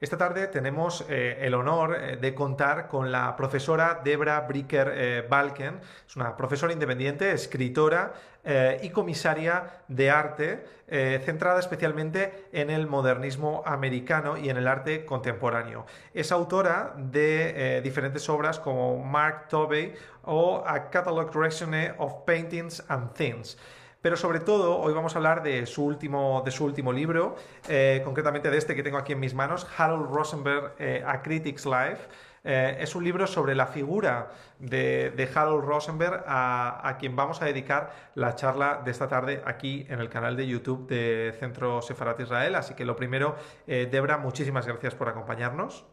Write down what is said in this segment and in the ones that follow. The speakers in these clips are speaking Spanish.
Esta tarde tenemos eh, el honor eh, de contar con la profesora Debra Bricker eh, Balken. Es una profesora independiente, escritora y comisaria de arte, centrada especialmente en el modernismo americano y en el arte contemporáneo. Es autora de diferentes obras como Mark Tobey o A Catalog Resume of Paintings and Things. Pero sobre todo, hoy vamos a hablar de su último, de su último libro, eh, concretamente de este que tengo aquí en mis manos, Harold Rosenberg, eh, A Critic's Life. Eh, es un libro sobre la figura de, Harold Rosenberg, a, quien vamos a dedicar la charla de esta tarde aquí en el canal de YouTube de Centro Sefarat Israel. Así que lo primero, Debra, muchísimas gracias por acompañarnos.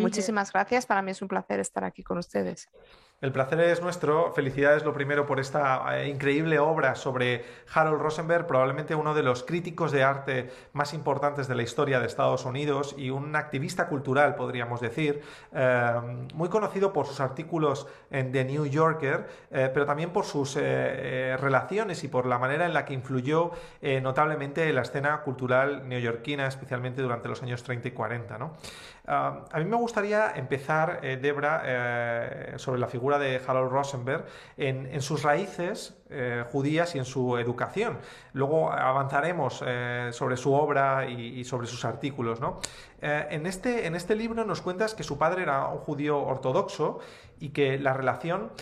Muchísimas gracias. Para mí es un placer estar aquí con ustedes. El placer es nuestro. Felicidades lo primero por esta eh, increíble obra sobre Harold Rosenberg, probablemente uno de los críticos de arte más importantes de la historia de Estados Unidos y un activista cultural, podríamos decir, eh, muy conocido por sus artículos en The New Yorker, eh, pero también por sus relaciones y por la manera en la que influyó notablemente en la escena cultural neoyorquina, especialmente durante los años 30 y 40. ¿no? A mí me gustaría empezar, Debra, sobre la figura de Harold Rosenberg en, sus raíces eh, judías y en su educación. Luego avanzaremos eh, sobre su obra y, sobre sus artículos. ¿no? Eh, en, este, en este libro nos cuentas que su padre era un judío ortodoxo y que la relación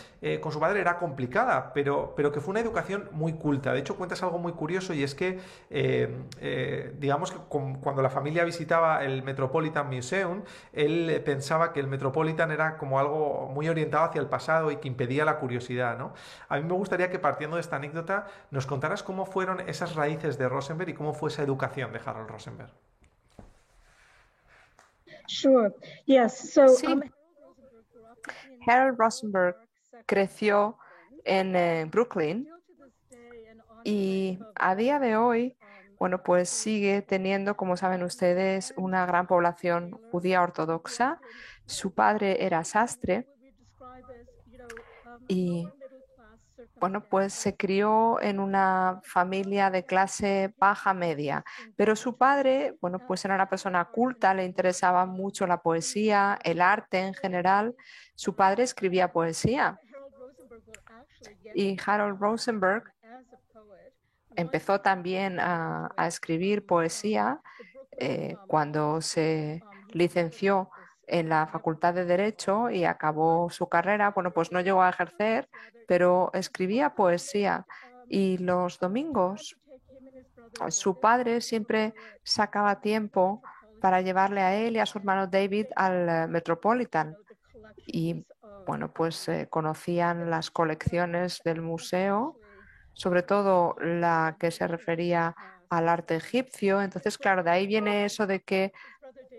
con su padre era complicada, pero, pero que fue una educación muy culta. De hecho, cuentas algo muy curioso y es que, digamos que cuando la familia visitaba el Metropolitan Museum, él pensaba que el Metropolitan era como algo muy orientado hacia el pasado y que impedía la curiosidad. ¿no? A mí me gustaría que partiendo de esta anécdota nos contaras cómo fueron esas raíces de Rosenberg y cómo fue esa educación de Harold Rosenberg. Sure. Yes. So, um, Harold Rosenberg creció en eh, Brooklyn y a día de hoy, bueno, pues sigue teniendo, como saben ustedes, una gran población judía ortodoxa. Su padre era sastre y bueno, pues se crió en una familia de clase baja media, pero su padre, bueno, pues era una persona culta, le interesaba mucho la poesía, el arte en general. Su padre escribía poesía. Y Harold Rosenberg empezó también a, escribir poesía eh, cuando se licenció en la Facultad de Derecho y acabó su carrera. Bueno, pues no llegó a ejercer, pero escribía poesía y los domingos su padre siempre sacaba tiempo para llevarle a él y a su hermano David al eh, Metropolitan. Y bueno, pues eh, conocían las colecciones del museo, sobre todo la que se refería al arte egipcio. Entonces, claro, de ahí viene eso de que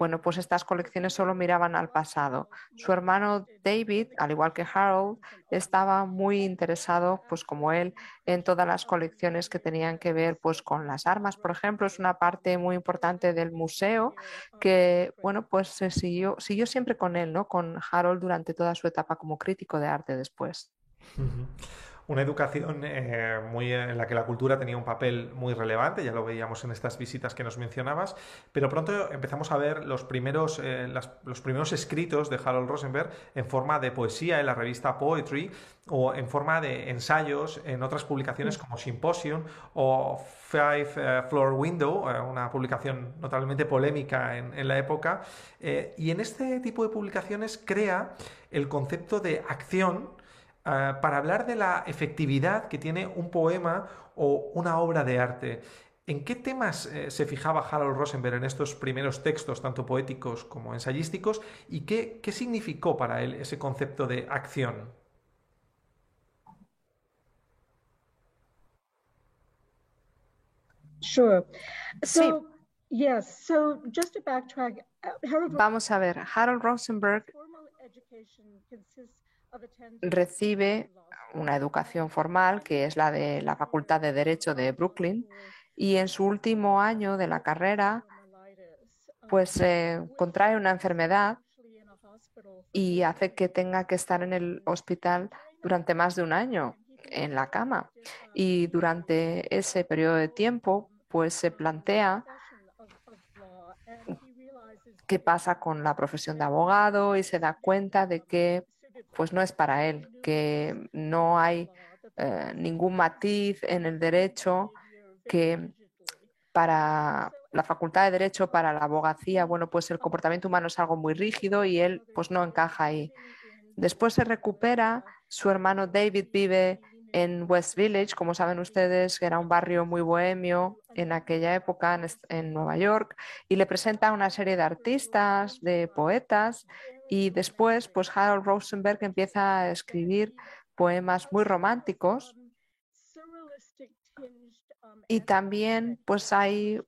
bueno, pues estas colecciones solo miraban al pasado. Su hermano David, al igual que Harold, estaba muy interesado, pues como él, en todas las colecciones que tenían que ver pues con las armas, por ejemplo, es una parte muy importante del museo que, bueno, pues se siguió, siguió siempre con él, ¿no? Con Harold durante toda su etapa como crítico de arte después una educación eh, muy en la que la cultura tenía un papel muy relevante, ya lo veíamos en estas visitas que nos mencionabas, pero pronto empezamos a ver los primeros, eh, los primeros escritos de Harold Rosenberg en forma de poesía en la revista Poetry o en forma de ensayos en otras publicaciones como Symposium o Five eh, Floor Window, una publicación notablemente polémica en, en la época, y en este tipo de publicaciones crea el concepto de acción Ah, para hablar de la efectividad que tiene un poema o una obra de arte. ¿En qué temas eh, se fijaba Harold Rosenberg en estos primeros textos, tanto poéticos como ensayísticos, y qué, qué significó para él ese concepto de acción? Sure. So, yes, so just to backtrack, uh, Vamos a ver, Harold Rosenberg recibe una educación formal que es la de la Facultad de Derecho de Brooklyn y en su último año de la carrera pues contrae una enfermedad y hace que tenga que estar en el hospital durante más de un año en la cama. Y durante ese periodo de tiempo, pues se plantea qué pasa con la profesión de abogado y se da cuenta de que pues no es para él, que no hay eh, ningún matiz en el derecho que para la facultad de derecho, para la abogacía, bueno, pues el comportamiento humano es algo muy rígido y él pues no encaja ahí. Después se recupera, su hermano David vive en West Village, como saben ustedes, que era un barrio muy bohemio en aquella época en, Nueva York, y le presenta una serie de artistas, de poetas, y después, pues Harold Rosenberg empieza a escribir poemas muy románticos. Y también, pues hay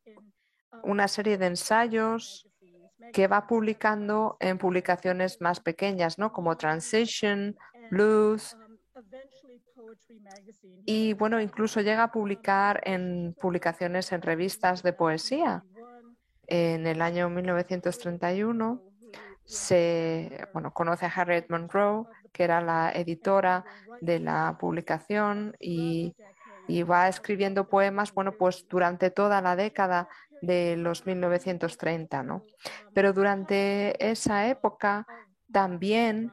una serie de ensayos que va publicando en publicaciones más pequeñas, ¿no? Como Transition, Blues, y bueno, incluso llega a publicar en publicaciones en revistas de poesía. En el año 1931 se bueno, conoce a Harriet Monroe, que era la editora de la publicación y, y va escribiendo poemas, bueno, pues durante toda la década de los 1930, ¿no? Pero durante esa época también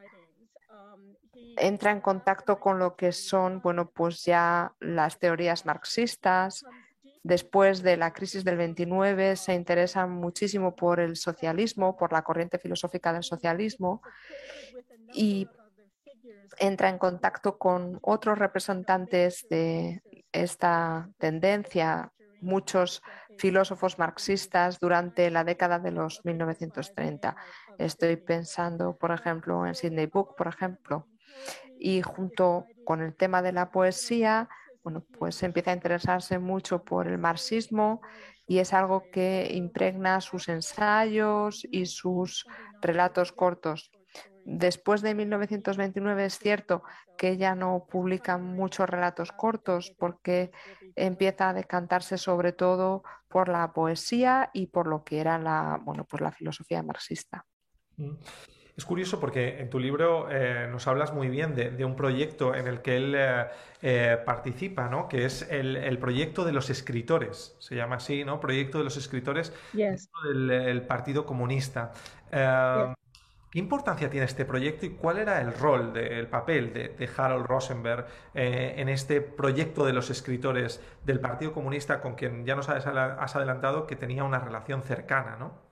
entra en contacto con lo que son, bueno, pues ya las teorías marxistas. Después de la crisis del 29 se interesa muchísimo por el socialismo, por la corriente filosófica del socialismo y entra en contacto con otros representantes de esta tendencia, muchos filósofos marxistas durante la década de los 1930. Estoy pensando, por ejemplo, en Sidney Book, por ejemplo, y junto con el tema de la poesía, bueno, pues empieza a interesarse mucho por el marxismo y es algo que impregna sus ensayos y sus relatos cortos. Después de 1929 es cierto que ya no publica muchos relatos cortos porque empieza a decantarse sobre todo por la poesía y por lo que era la, bueno, pues la filosofía marxista. Mm. Es curioso porque en tu libro eh, nos hablas muy bien de, un proyecto en el que él eh, eh, participa, ¿no? Que es el, proyecto de los escritores, se llama así, ¿no? Proyecto de los escritores del Partido Comunista. ¿Qué importancia tiene este proyecto y cuál era el rol, el papel de, Harold Rosenberg en este proyecto de los escritores del Partido Comunista con quien ya nos has adelantado que tenía una relación cercana, ¿no?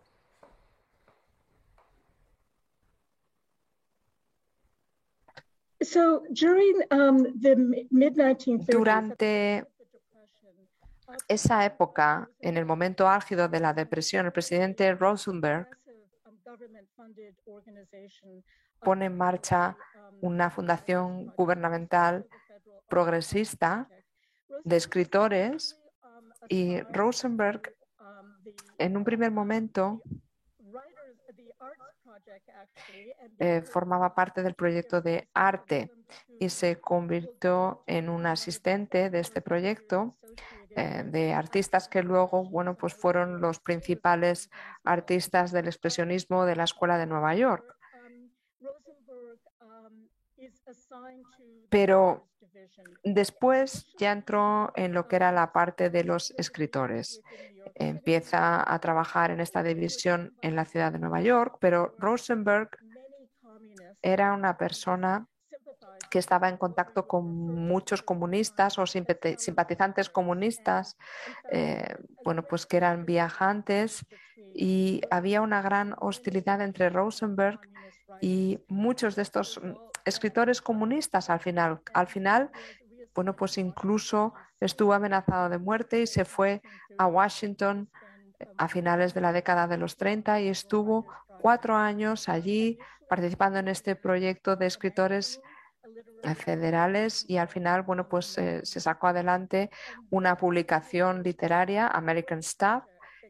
Durante esa época, en el momento álgido de la depresión, el presidente Rosenberg pone en marcha una fundación gubernamental progresista de escritores y Rosenberg en un primer momento eh, formaba parte del proyecto de arte y se convirtió en un asistente de este proyecto eh, de artistas que luego bueno, pues fueron los principales artistas del expresionismo de la Escuela de Nueva York. Pero después ya entró en lo que era la parte de los escritores. Empieza a trabajar en esta división en la ciudad de Nueva York, pero Rosenberg era una persona que estaba en contacto con muchos comunistas o simpatizantes comunistas, eh, bueno, pues que eran viajantes y había una gran hostilidad entre Rosenberg y muchos de estos escritores comunistas al final. Al final, bueno, pues incluso estuvo amenazado de muerte y se fue a Washington a finales de la década de los 30 y estuvo cuatro años allí participando en este proyecto de escritores federales y al final, bueno, pues se sacó adelante una publicación literaria, American Staff,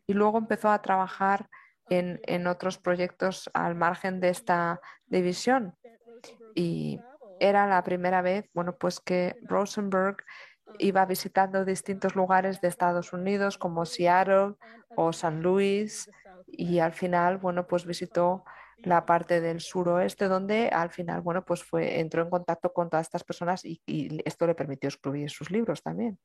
y luego empezó a trabajar en, en otros proyectos al margen de esta división. Y era la primera vez, bueno, pues que Rosenberg iba visitando distintos lugares de Estados Unidos como Seattle o San Luis y al final, bueno, pues visitó la parte del suroeste donde al final, bueno, pues fue, entró en contacto con todas estas personas y, esto le permitió escribir sus libros también.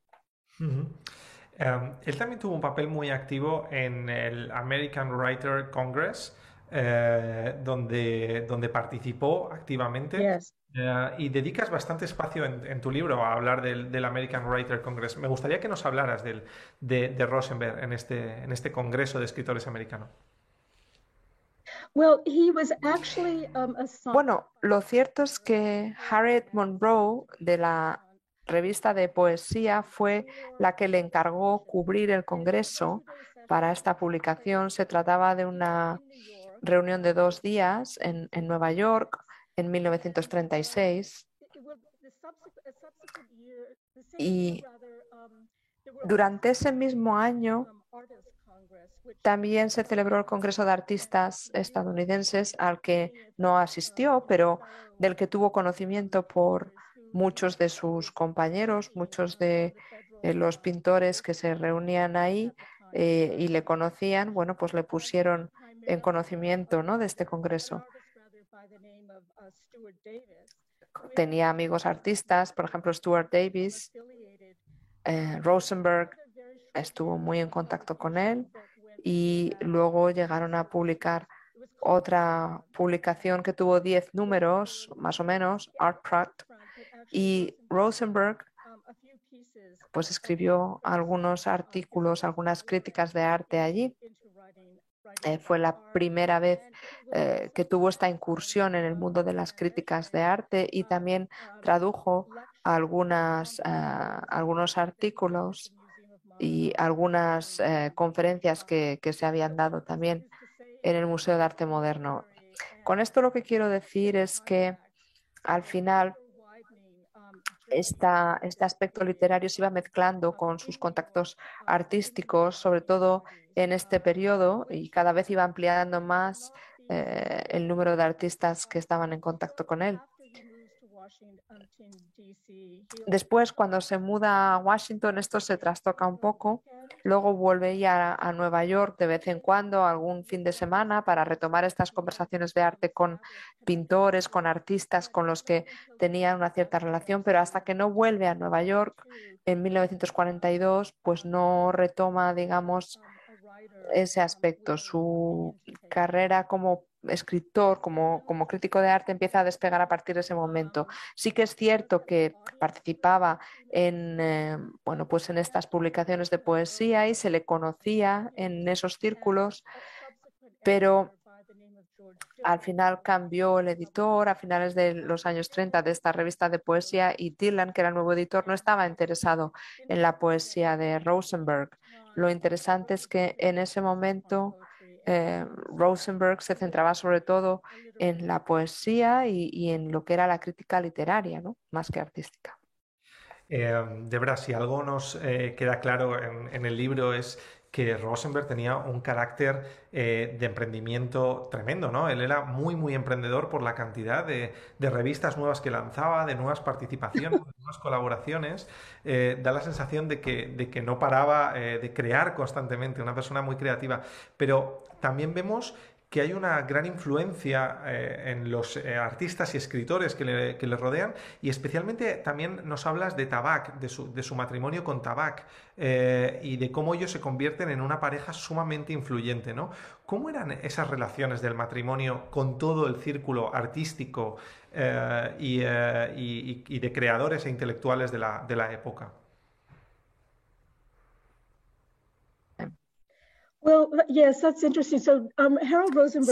Em, él también tuvo un papel muy activo en el American Writer Congress, eh, donde, donde participó activamente. Eh, y dedicas bastante espacio en, tu libro a hablar del, American Writer Congress. Me gustaría que nos hablaras del, de, Rosenberg en este, en este Congreso de Escritores Americanos. Um, bueno, lo cierto es que Harriet Monroe de la revista de poesía fue la que le encargó cubrir el Congreso para esta publicación. Se trataba de una reunión de dos días en, Nueva York en 1936 y durante ese mismo año también se celebró el Congreso de Artistas estadounidenses al que no asistió, pero del que tuvo conocimiento por muchos de sus compañeros, muchos de eh, los pintores que se reunían ahí eh, y le conocían, bueno, pues le pusieron en conocimiento ¿no? de este congreso. Tenía amigos artistas, por ejemplo, Stuart Davis, eh, Rosenberg estuvo muy en contacto con él y luego llegaron a publicar otra publicación que tuvo 10 números, más o menos, Art Pratt, y Rosenberg pues escribió algunos artículos, algunas críticas de arte allí. Eh, fue la primera vez eh, que tuvo esta incursión en el mundo de las críticas de arte y también tradujo eh, algunos artículos y algunas conferencias que, que se habían dado también en el Museo de Arte Moderno. Con esto lo que quiero decir es que al final este aspecto literario se iba mezclando con sus contactos artísticos, sobre todo en este periodo, y cada vez iba ampliando más eh, el número de artistas que estaban en contacto con él. Después, cuando se muda a Washington, esto se trastoca un poco. Luego vuelve ya a, Nueva York de vez en cuando, algún fin de semana, para retomar estas conversaciones de arte con pintores, con artistas con los que tenía una cierta relación, pero hasta que no vuelve a Nueva York en 1942, pues no retoma, digamos, ese aspecto. Su carrera como escritor, como, como, crítico de arte, empieza a despegar a partir de ese momento. Sí que es cierto que participaba en, eh, bueno, pues en estas publicaciones de poesía y se le conocía en esos círculos, pero al final cambió el editor a finales de los años 30 de esta revista de poesía y Dylan, que era el nuevo editor, no estaba interesado en la poesía de Rosenberg. Lo interesante es que en ese momento eh, Rosenberg se centraba sobre todo en la poesía y, en lo que era la crítica literaria, ¿no? más que artística. Eh, de verdad, si algo nos eh, queda claro en, el libro es que Rosenberg tenía un carácter de emprendimiento tremendo, ¿no? Él era muy, muy emprendedor por la cantidad de, revistas nuevas que lanzaba, de nuevas participaciones, de nuevas colaboraciones. da la sensación de que, de que no paraba de crear constantemente, una persona muy creativa. Pero también vemos que hay una gran influencia eh, en los eh, artistas y escritores que le, rodean y especialmente también nos hablas de Tabac, de su, matrimonio con Tabac eh, y de cómo ellos se convierten en una pareja sumamente influyente. ¿no? ¿Cómo eran esas relaciones del matrimonio con todo el círculo artístico y, de creadores e intelectuales de la época?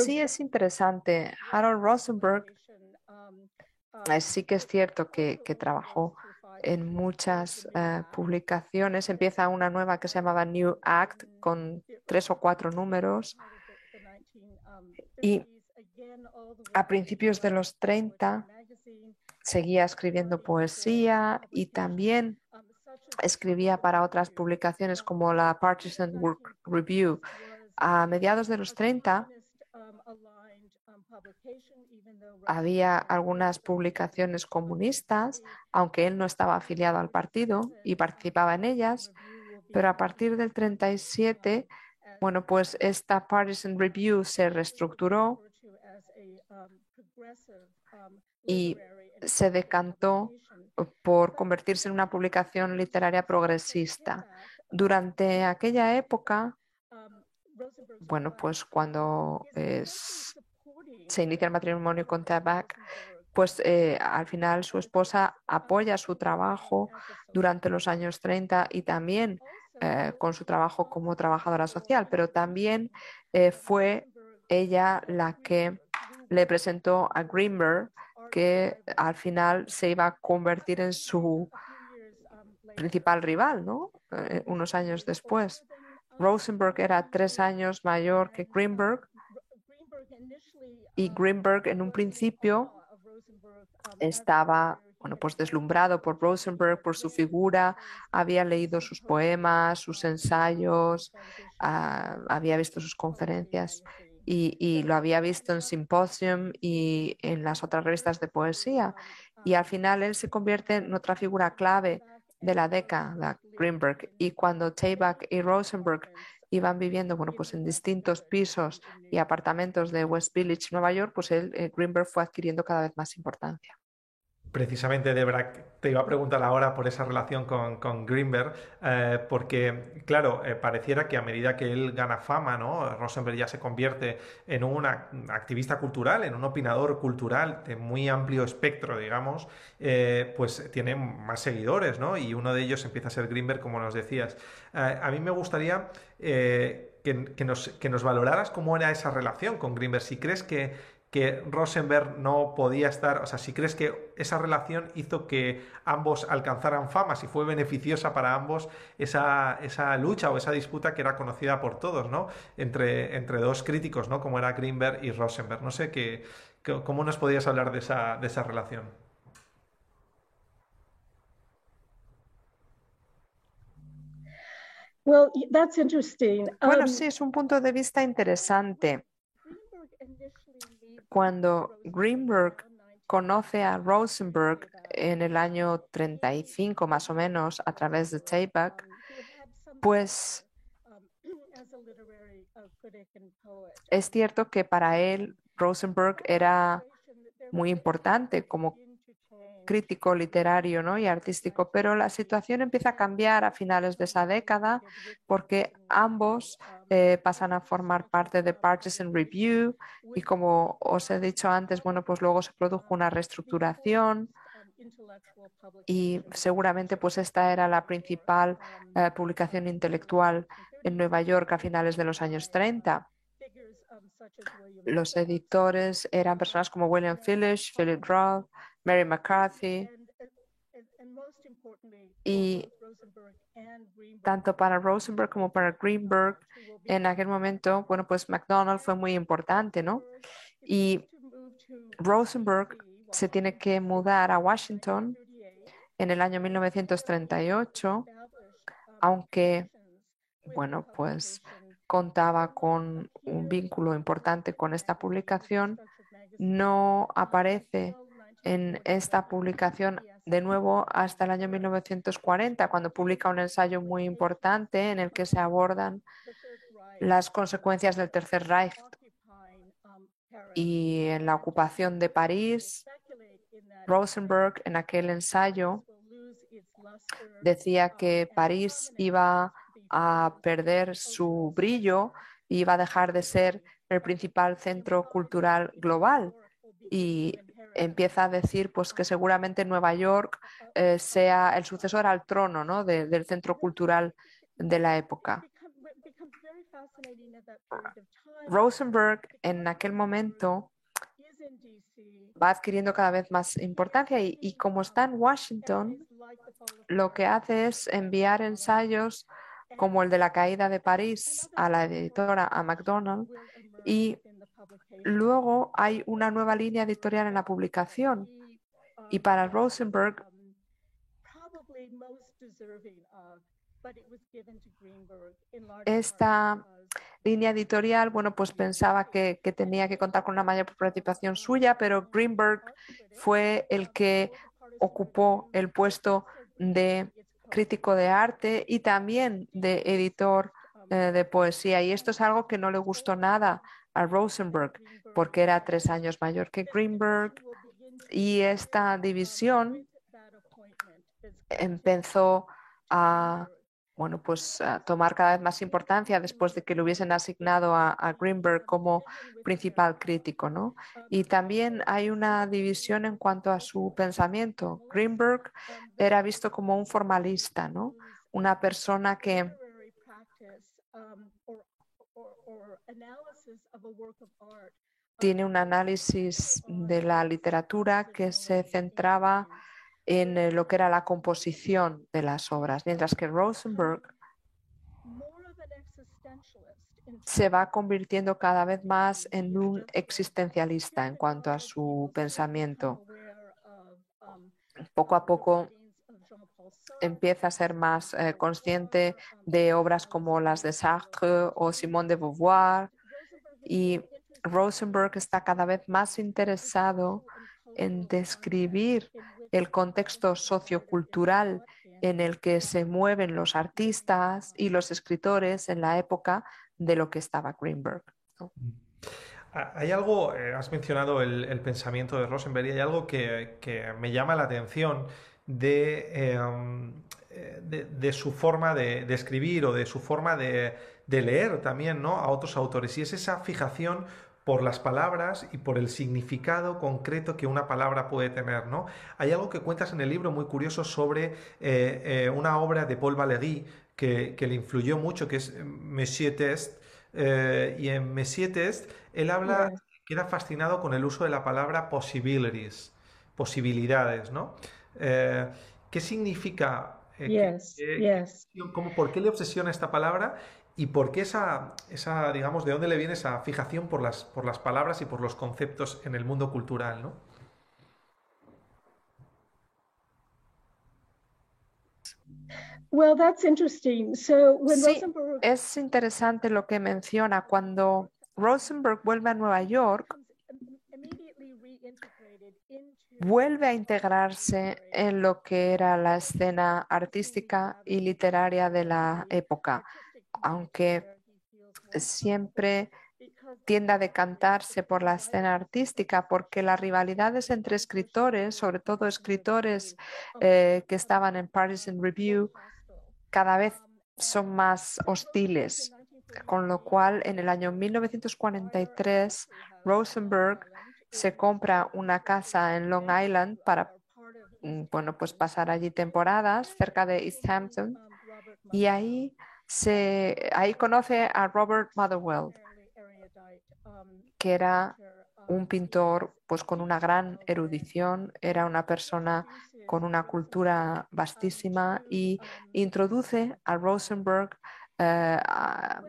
Sí, es interesante. Harold Rosenberg um, uh, eh, sí que es cierto que, trabajó en muchas eh, publicaciones. Empieza una nueva que se llamaba New Act con tres o cuatro números. Um, y a principios de los 30 seguía escribiendo poesía y también escribía para otras publicaciones como la Partisan Work Review. A mediados de los 30 había algunas publicaciones comunistas, aunque él no estaba afiliado al partido y participaba en ellas, pero a partir del 37, bueno, pues esta Partisan Review se reestructuró y se decantó por convertirse en una publicación literaria progresista. Durante aquella época, bueno, pues cuando se inicia el matrimonio con Tabak, pues eh, al final su esposa apoya su trabajo durante los años 30 y también eh, con su trabajo como trabajadora social, pero también eh, fue ella la que le presentó a Greenberg que al final se iba a convertir en su principal rival, ¿no? unos años después. Rosenberg era tres años mayor que Greenberg y Greenberg en un principio estaba bueno, pues deslumbrado por Rosenberg, por su figura, había leído sus poemas, sus ensayos, ah, había visto sus conferencias y, lo había visto en Symposium y en las otras revistas de poesía. Y al final él se convierte en otra figura clave de la década, Greenberg. Y cuando Tabak y Rosenberg iban viviendo bueno, pues en distintos pisos y apartamentos de West Village, Nueva York, pues el, eh, Greenberg fue adquiriendo cada vez más importancia. Precisamente, Debra, te iba a preguntar ahora por esa relación con, Greenberg, eh, porque, claro, eh, pareciera que a medida que él gana fama, ¿no? Rosenberg ya se convierte en un activista cultural, en un opinador cultural de muy amplio espectro, digamos, pues tiene más seguidores, ¿no? Y uno de ellos empieza a ser Greenberg, como nos decías. a mí me gustaría eh, que, nos, que, nos, valoraras cómo era esa relación con Greenberg. Si crees que, que Rosenberg no podía estar, o sea, si crees que esa relación hizo que ambos alcanzaran fama, si fue beneficiosa para ambos esa, esa lucha o esa disputa que era conocida por todos, ¿no? Entre, entre dos críticos, ¿no? Como era Greenberg y Rosenberg. No sé qué, cómo nos podías hablar de esa, de esa relación. Bueno, um, sí, es un punto de vista interesante. Cuando Greenberg conoce a Rosenberg en el año 35 más o menos a través de Tabak, pues es cierto que para él Rosenberg era muy importante como crítico literario ¿no? y artístico, pero la situación empieza a cambiar a finales de esa década porque ambos eh, pasan a formar parte de Partisan Review y como os he dicho antes, bueno, pues luego se produjo una reestructuración y seguramente pues esta era la principal eh, publicación intelectual en Nueva York a finales de los años 30. Los editores eran personas como William Phillips, Philip Roth, Mary McCarthy. Y tanto para Rosenberg como para Greenberg, en aquel momento, bueno, pues McDonald fue muy importante, ¿no? Y Rosenberg se tiene que mudar a Washington en el año 1938, aunque, bueno, pues contaba con un vínculo importante con esta publicación, no aparece en esta publicación de nuevo hasta el año 1940, cuando publica un ensayo muy importante en el que se abordan las consecuencias del Tercer Reich y en la ocupación de París. Rosenberg en aquel ensayo decía que París iba a perder su brillo y iba a dejar de ser el principal centro cultural global. Y empieza a decir pues, que seguramente Nueva York eh, sea el sucesor al trono ¿no? del centro cultural de la época. Rosenberg en aquel momento va adquiriendo cada vez más importancia y, y, como está en Washington, lo que hace es enviar ensayos como el de la caída de París a la editora, a McDonald, y Luego hay una nueva línea editorial en la publicación y para Rosenberg Esta línea editorial, bueno, pues pensaba que, tenía que contar con una mayor participación suya, pero Greenberg fue el que ocupó el puesto de crítico de arte y también de editor eh, de poesía. Y esto es algo que no le gustó nada a Rosenberg, porque era tres años mayor que Greenberg. Y esta división empezó a bueno, pues tomar cada vez más importancia después de que le hubiesen asignado a, Greenberg como principal crítico, ¿no? Y también hay una división en cuanto a su pensamiento. Greenberg era visto como un formalista, ¿no? Una persona que tiene un análisis de la literatura que se centraba en eh, lo que era la composición de las obras, mientras que Rosenberg se va convirtiendo cada vez más en un existencialista en cuanto a su pensamiento. Poco a poco empieza a ser más eh, consciente de obras como las de Sartre o Simone de Beauvoir y Rosenberg está cada vez más interesado en describir el contexto sociocultural en el que se mueven los artistas y los escritores en la época de lo que estaba Greenberg. Mm. Ah, hay algo, eh, has mencionado el, pensamiento de Rosenberg y hay algo que, me llama la atención em, de, de, su forma de, escribir o de su forma de, leer también ¿no? a otros autores y es esa fijación por las palabras y por el significado concreto que una palabra puede tener. ¿no? Hay algo que cuentas en el libro muy curioso sobre eh, eh, una obra de Paul Valéry que, le influyó mucho, que es Monsieur Test. Eh, y en Monsieur Test él habla que era fascinado con el uso de la palabra possibilities, posibilidades. ¿no? ¿Qué significa? ¿Por qué le obsesiona esta palabra ¿Y por qué esa, esa, digamos, de dónde le viene esa fijación por las, por las palabras y por los conceptos en el mundo cultural, ¿no? Well, that's interesting. So, sí, es interesante lo que menciona. Cuando Rosenberg vuelve a Nueva York, vuelve a integrarse en lo que era la escena artística y literaria de la época aunque siempre tiende a decantarse por la escena artística, porque las rivalidades entre escritores, sobre todo escritores eh, que estaban en Partisan Review, cada vez son más hostiles. Con lo cual, en el año 1943, Rosenberg se compra una casa en Long Island para mm, bueno, pues pasar allí temporadas cerca de East Hampton y ahí ahí conoce a Robert Motherwell, que era un pintor pues con una gran erudición, era una persona con una cultura vastísima y introduce a Rosenberg eh, a,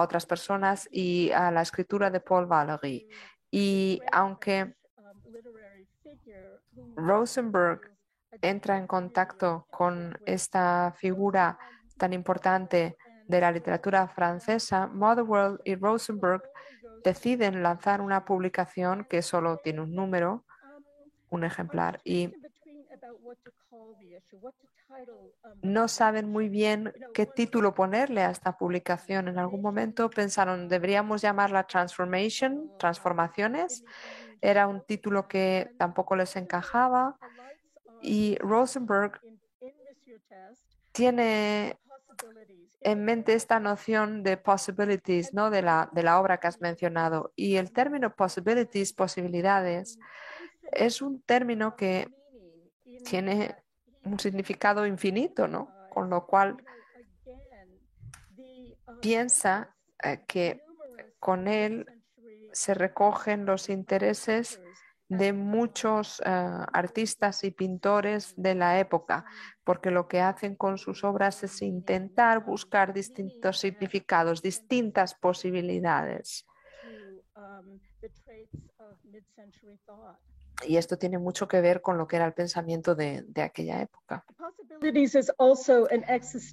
otras personas y a la escritura de Paul Valéry. Y aunque Rosenberg entra en contacto con esta figura tan importante de la literatura francesa, Motherwell y Rosenberg deciden lanzar una publicación que solo tiene un número, un ejemplar, y no saben muy bien qué título ponerle a esta publicación. En algún momento pensaron, deberíamos llamarla Transformation, Transformaciones. Era un título que tampoco les encajaba. Y Rosenberg tiene en mente esta noción de possibilities, ¿no? De la, de la obra que has mencionado. Y el término possibilities, posibilidades, es un término que tiene un significado infinito, ¿no? Con lo cual piensa eh, que con él se recogen los intereses de muchos eh, artistas y pintores de la época, porque lo que hacen con sus obras es intentar buscar distintos significados, distintas posibilidades. Y esto tiene mucho que ver con lo que era el pensamiento de, aquella época.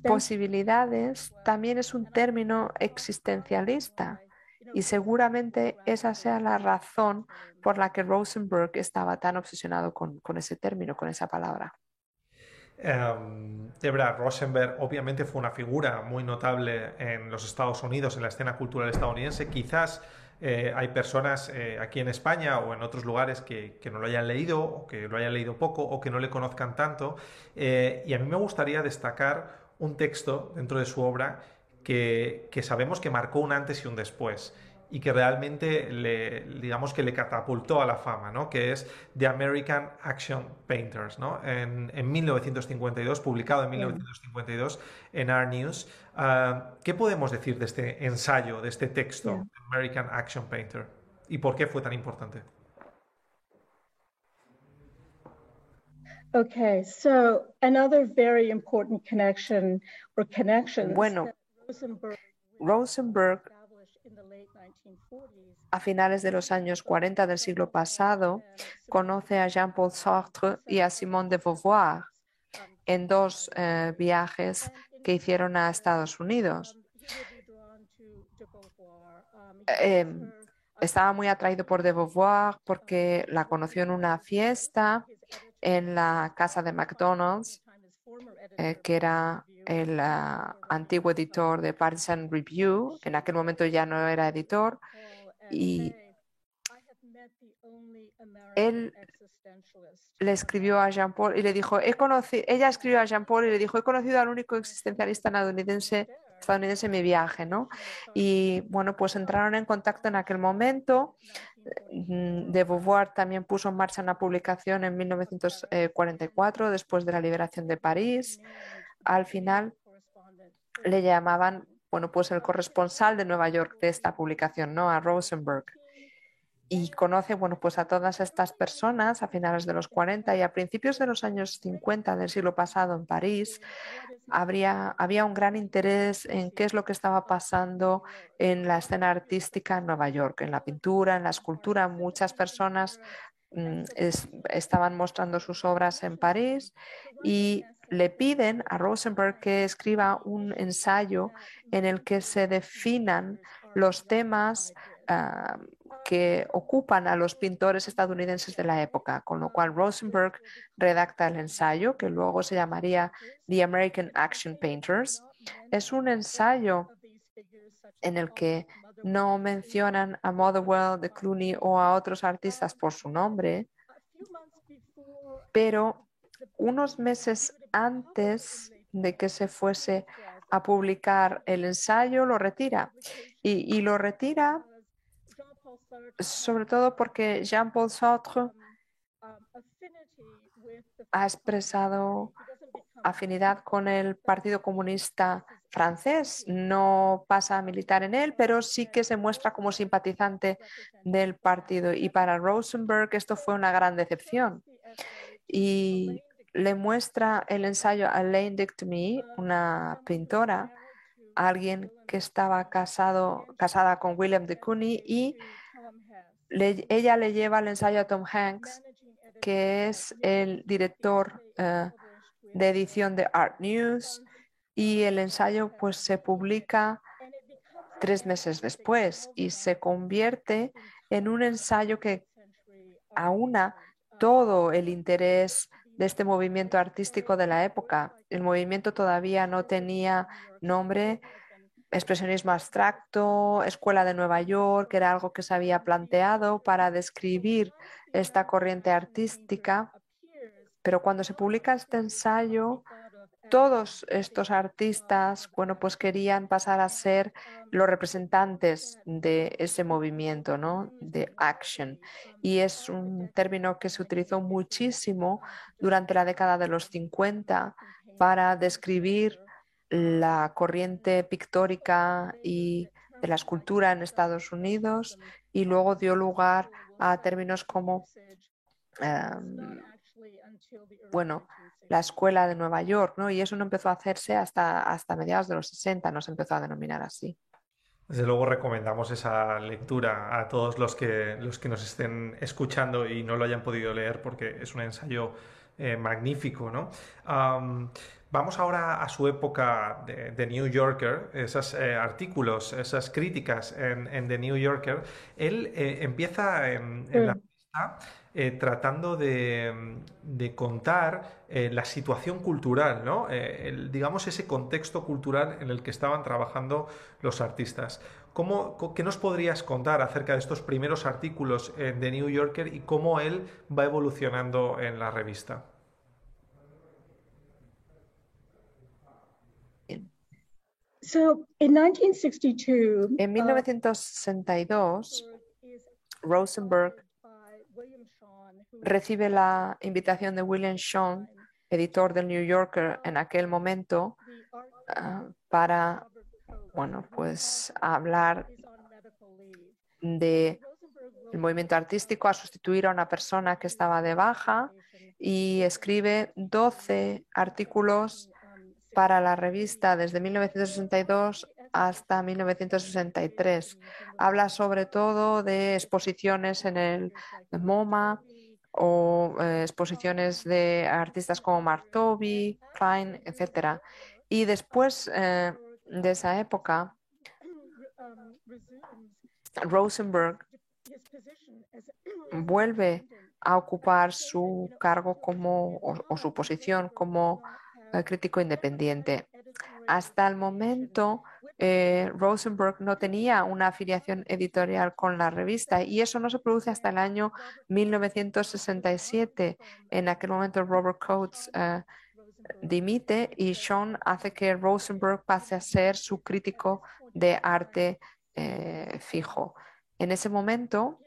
Posibilidades también es un término existencialista y seguramente esa sea la razón por la que Rosenberg estaba tan obsesionado con, ese término, con esa palabra. Um, Debra Rosenberg obviamente fue una figura muy notable en los Estados Unidos, en la escena cultural estadounidense. Quizás eh, hay personas eh, aquí en España o en otros lugares que, no lo hayan leído o que lo hayan leído poco o que no le conozcan tanto. Eh, y a mí me gustaría destacar un texto dentro de su obra que, que sabemos que marcó un antes y un después y que realmente le, digamos que le catapultó a la fama, ¿no? que es The American Action Painters, ¿no? en, en 1952, publicado en 1952 en R News. Ah, ¿Qué podemos decir de este ensayo, de este texto, American Action Painter? ¿Y por qué fue tan importante? Okay, so another very important connection or connections. Bueno, Rosenberg a finales de los años 40 del siglo pasado, conoce a Jean-Paul Sartre y a Simone de Beauvoir en dos eh, viajes que hicieron a Estados Unidos. Em, estaba muy atraído por de Beauvoir porque la conoció en una fiesta en la casa de McDonald's, eh, que era el ah, antiguo editor de Partisan Review, en aquel momento ya no era editor, y él le escribió a Jean Paul y le dijo, he conocido, ella escribió a Jean Paul y le dijo, he conocido al único existencialista estadounidense, estadounidense en mi viaje, ¿no? Y bueno, pues entraron en contacto en aquel momento. Mm, de Beauvoir también puso en marcha una publicación en 1944, después de la liberación de París al final le llamaban, bueno, pues el corresponsal de Nueva York de esta publicación, ¿no? A Rosenberg. Y conoce, bueno, pues a todas estas personas a finales de los 40 y a principios de los años 50 del siglo pasado en París, habría, había un gran interés en qué es lo que estaba pasando en la escena artística en Nueva York, en la pintura, en la escultura. Muchas personas mm, estaban mostrando sus obras en París y le piden a Rosenberg que escriba un ensayo en el que se definan los temas ah, que ocupan a los pintores estadounidenses de la época, con lo cual Rosenberg redacta el ensayo, que luego se llamaría The American Action Painters. Es un ensayo en el que no mencionan a Motherwell, de Clooney o a otros artistas por su nombre, pero unos meses antes de que se fuese a publicar el ensayo, lo retira. Y, lo retira sobre todo porque Jean-Paul Sartre ha expresado afinidad con el Partido Comunista francés. No pasa a militar en él, pero sí que se muestra como simpatizante del partido. Y para Rosenberg esto fue una gran decepción. Y le muestra el ensayo a Lane Dick to Me, una pintora, alguien que estaba casado, casada con William de Cooney y ella le lleva el ensayo a Tom Hanks, que es el director eh, de edición de Art News y el ensayo pues se publica tres meses después y se convierte en un ensayo que aúna todo el interés de este movimiento artístico de la época. El movimiento todavía no tenía nombre, expresionismo abstracto, Escuela de Nueva York, era algo que se había planteado para describir esta corriente artística, pero cuando se publica este ensayo, todos estos artistas, bueno, pues querían pasar a ser los representantes de ese movimiento, ¿no? De action. Y es un término que se utilizó muchísimo durante la década de los 50 para describir la corriente pictórica y de la escultura en Estados Unidos y luego dio lugar a términos como, em, bueno, la escuela de Nueva York, ¿no? Y eso no empezó a hacerse hasta, hasta mediados de los 60, no se empezó a denominar así. Desde luego recomendamos esa lectura a todos los que, los que nos estén escuchando y no lo hayan podido leer porque es un ensayo magnífico, ¿no? Vamos ahora a su época de, New Yorker, esos artículos, esas críticas en, The New Yorker. Él empieza en, la revista eh, tratando de, contar eh, la situación cultural, ¿no? Eh, digamos ese contexto cultural en el que estaban trabajando los artistas. ¿Cómo, ¿Qué nos podrías contar acerca de estos primeros artículos en The New Yorker y cómo él va evolucionando en la revista? en 1962, Rosenberg recibe la invitación de William Shawn, editor del New Yorker en aquel momento, ah, para bueno, pues hablar de el movimiento artístico a sustituir a una persona que estaba de baja y escribe 12 artículos para la revista desde 1962 hasta 1963. Habla sobre todo de exposiciones en el MoMA, o eh, exposiciones de artistas como Martovi, Klein, etc. Y después eh, de esa época, Rosenberg vuelve a ocupar su cargo como, o, su posición como eh, crítico independiente. Hasta el momento, eh, Rosenberg no tenía una afiliación editorial con la revista y eso no se produce hasta el año 1967. En aquel momento Robert Coates eh, dimite y Sean hace que Rosenberg pase a ser su crítico de arte eh, fijo. En ese momento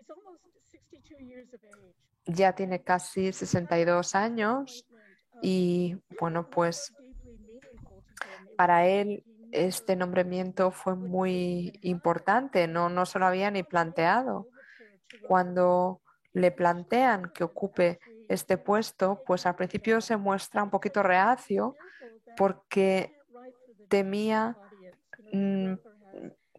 ya tiene casi 62 años y bueno, pues para él este nombramiento fue muy importante, no, no se lo había ni planteado. Cuando le plantean que ocupe este puesto, pues al principio se muestra un poquito reacio porque temía mm,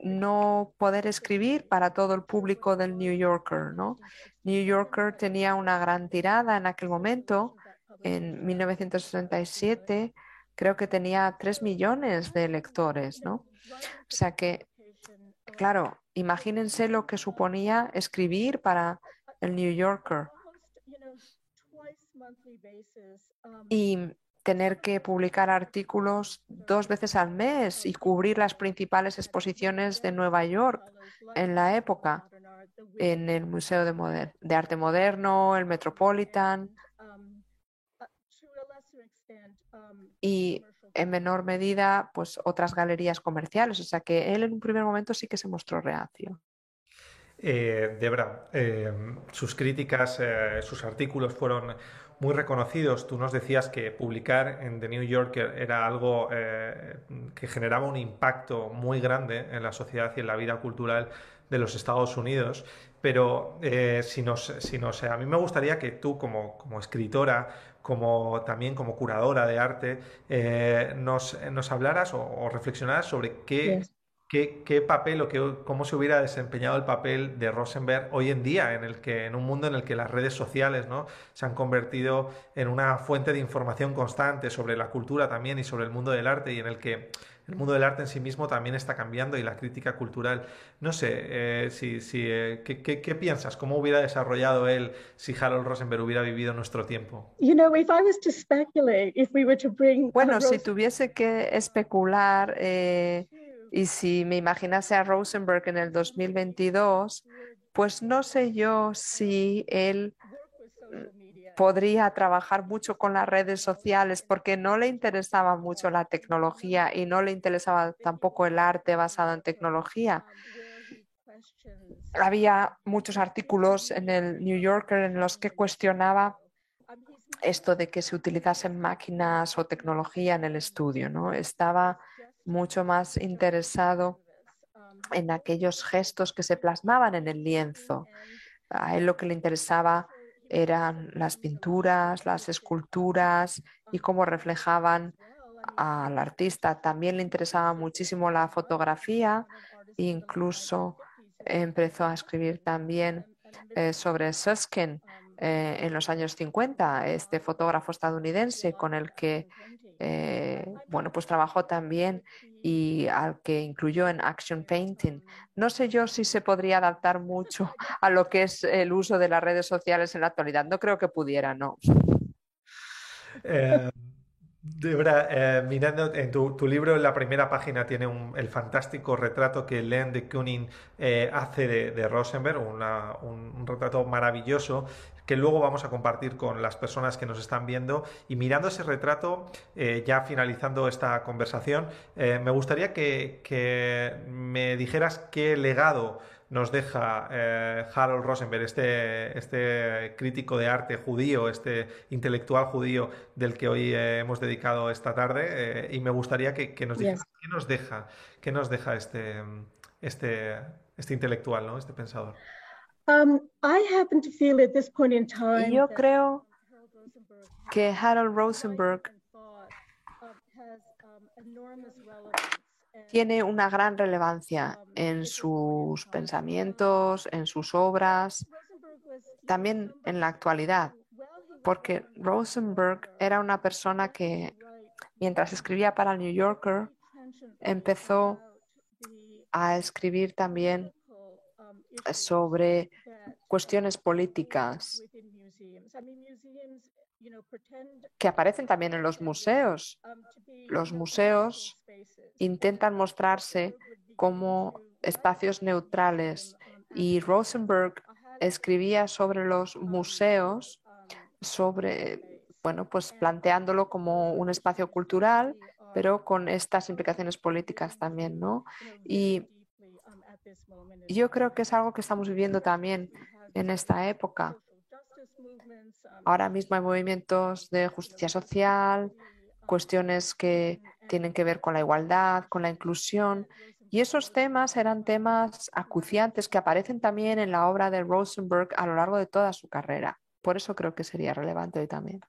no poder escribir para todo el público del New Yorker. ¿no? New Yorker tenía una gran tirada en aquel momento, en 1967 creo que tenía tres millones de lectores, ¿no? O sea que, claro, imagínense lo que suponía escribir para el New Yorker y tener que publicar artículos dos veces al mes y cubrir las principales exposiciones de Nueva York en la época, en el Museo de, de Arte Moderno, el Metropolitan, y en menor medida pues otras galerías comerciales. O sea que él en un primer momento sí que se mostró reacio. Eh, Debra, eh, sus críticas, eh, sus artículos fueron muy reconocidos. Tú nos decías que publicar en The New Yorker era algo eh, que generaba un impacto muy grande en la sociedad y en la vida cultural de los Estados Unidos. Pero si nos, si a mí me gustaría que tú, como, como escritora, como también como curadora de arte, eh, nos, nos, hablaras o, reflexionaras sobre qué, qué, papel o qué, cómo se hubiera desempeñado el papel de Rosenberg hoy en día, en, el que, en un mundo en el que las redes sociales ¿no? se han convertido en una fuente de información constante sobre la cultura también y sobre el mundo del arte y en el que el mundo del arte en sí mismo también está cambiando y la crítica cultural. No sé, eh, si, si, eh, ¿qué, piensas? ¿Cómo hubiera desarrollado él si Harold Rosenberg hubiera vivido nuestro tiempo? Bueno, si tuviese que especular eh, y si me imaginase a Rosenberg en el 2022, pues no sé yo si él podría trabajar mucho con las redes sociales porque no le interesaba mucho la tecnología y no le interesaba tampoco el arte basado en tecnología. Había muchos artículos en el New Yorker en los que cuestionaba esto de que se utilizasen máquinas o tecnología en el estudio, ¿no? Estaba mucho más interesado en aquellos gestos que se plasmaban en el lienzo. A él lo que le interesaba eran las pinturas, las esculturas y cómo reflejaban al artista. También le interesaba muchísimo la fotografía e incluso empezó a escribir también eh, sobre Susskind, eh, en los años 50, este fotógrafo estadounidense con el que eh, bueno, pues trabajó también y al que incluyó en Action Painting. No sé yo si se podría adaptar mucho a lo que es el uso de las redes sociales en la actualidad. No creo que pudiera, no. Eh, eh, mirando en tu, libro, en la primera página tiene el fantástico retrato que Len de Kooning eh, hace de, Rosenberg, un, retrato maravilloso que luego vamos a compartir con las personas que nos están viendo. Y mirando ese retrato, eh, ya finalizando esta conversación, me gustaría que me dijeras qué legado nos deja eh, Harold Rosenberg, este, este crítico de arte judío, este intelectual judío del que hoy eh, hemos dedicado esta tarde, eh, y me gustaría que, nos dijeras qué nos deja, qué nos deja este, este, este intelectual, ¿no? este pensador. Um, Yo creo que Harold Rosenberg tiene una gran relevancia en sus pensamientos, en sus obras, también en la actualidad, porque Rosenberg era una persona que mientras escribía para el New Yorker, empezó a escribir también sobre cuestiones políticas que aparecen también en los museos. Los museos intentan mostrarse como espacios neutrales y Rosenberg escribía sobre los museos, sobre, bueno, pues planteándolo como un espacio cultural, pero con estas implicaciones políticas también, ¿no? Y yo creo que es algo que estamos viviendo también en esta época. Ahora mismo hay movimientos de justicia social, cuestiones que tienen que ver con la igualdad, con la inclusión. Y esos temas eran temas acuciantes que aparecen también en la obra de Rosenberg a lo largo de toda su carrera. Por eso creo que sería relevante hoy también.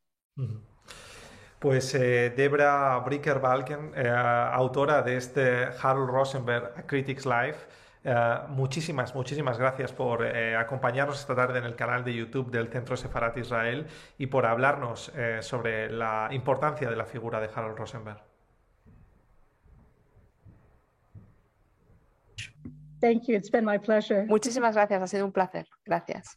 Pues eh, Debra Bricker-Balken, eh, autora de este Harold Rosenberg, A Critic's Life, eh, muchísimas, muchísimas gracias por eh, acompañarnos esta tarde en el canal de YouTube del Centro Sefarat Israel y por hablarnos eh, sobre la importancia de la figura de Harold Rosenberg. Muchísimas gracias, ha sido un placer. Gracias.